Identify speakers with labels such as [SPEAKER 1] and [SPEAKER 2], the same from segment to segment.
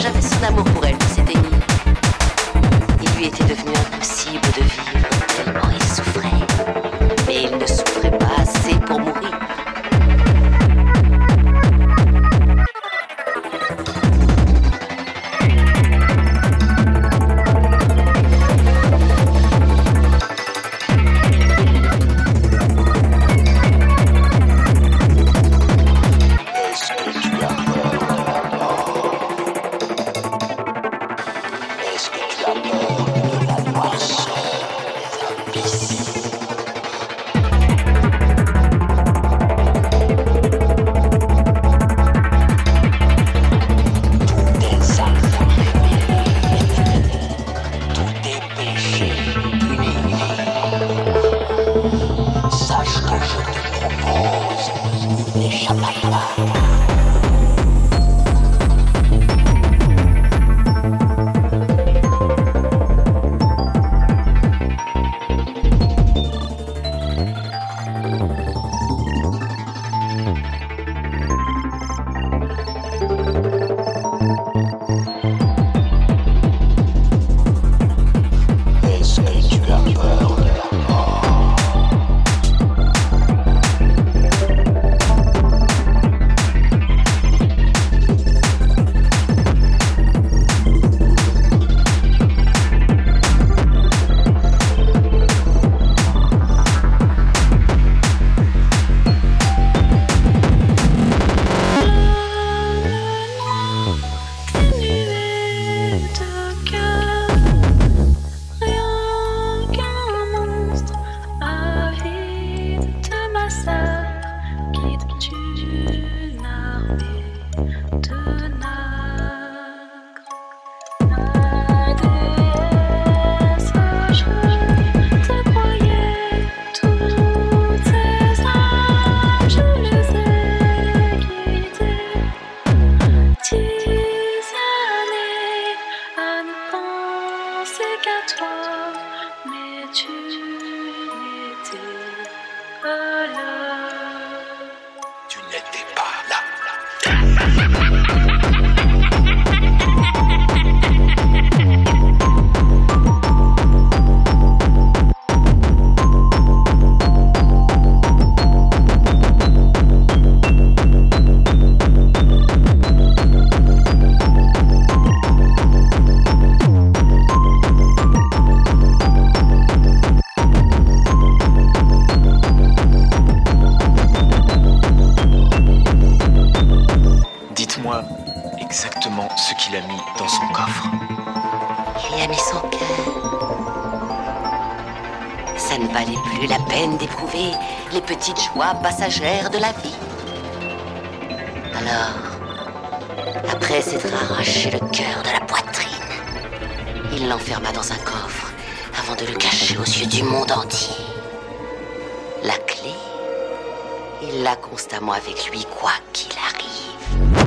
[SPEAKER 1] J'avais son amour pour elle qui s'éteignit. Il lui était devenu impossible de vivre. Ça ne valait plus la peine d'éprouver les petites joies passagères de la vie. Alors, après s'être arraché le cœur de la poitrine, il l'enferma dans un coffre avant de le cacher aux yeux du monde entier. La clé, il l'a constamment avec lui quoi qu'il arrive.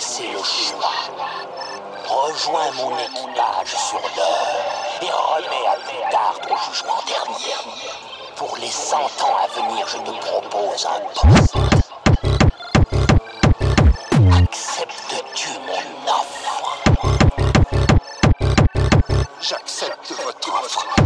[SPEAKER 2] laisser le choix. Rejoins mon équipage sur l'heure et remets à plus tard ton jugement dernier. Pour les cent ans à venir, je te propose un poste. Acceptes-tu mon offre? J'accepte votre offre.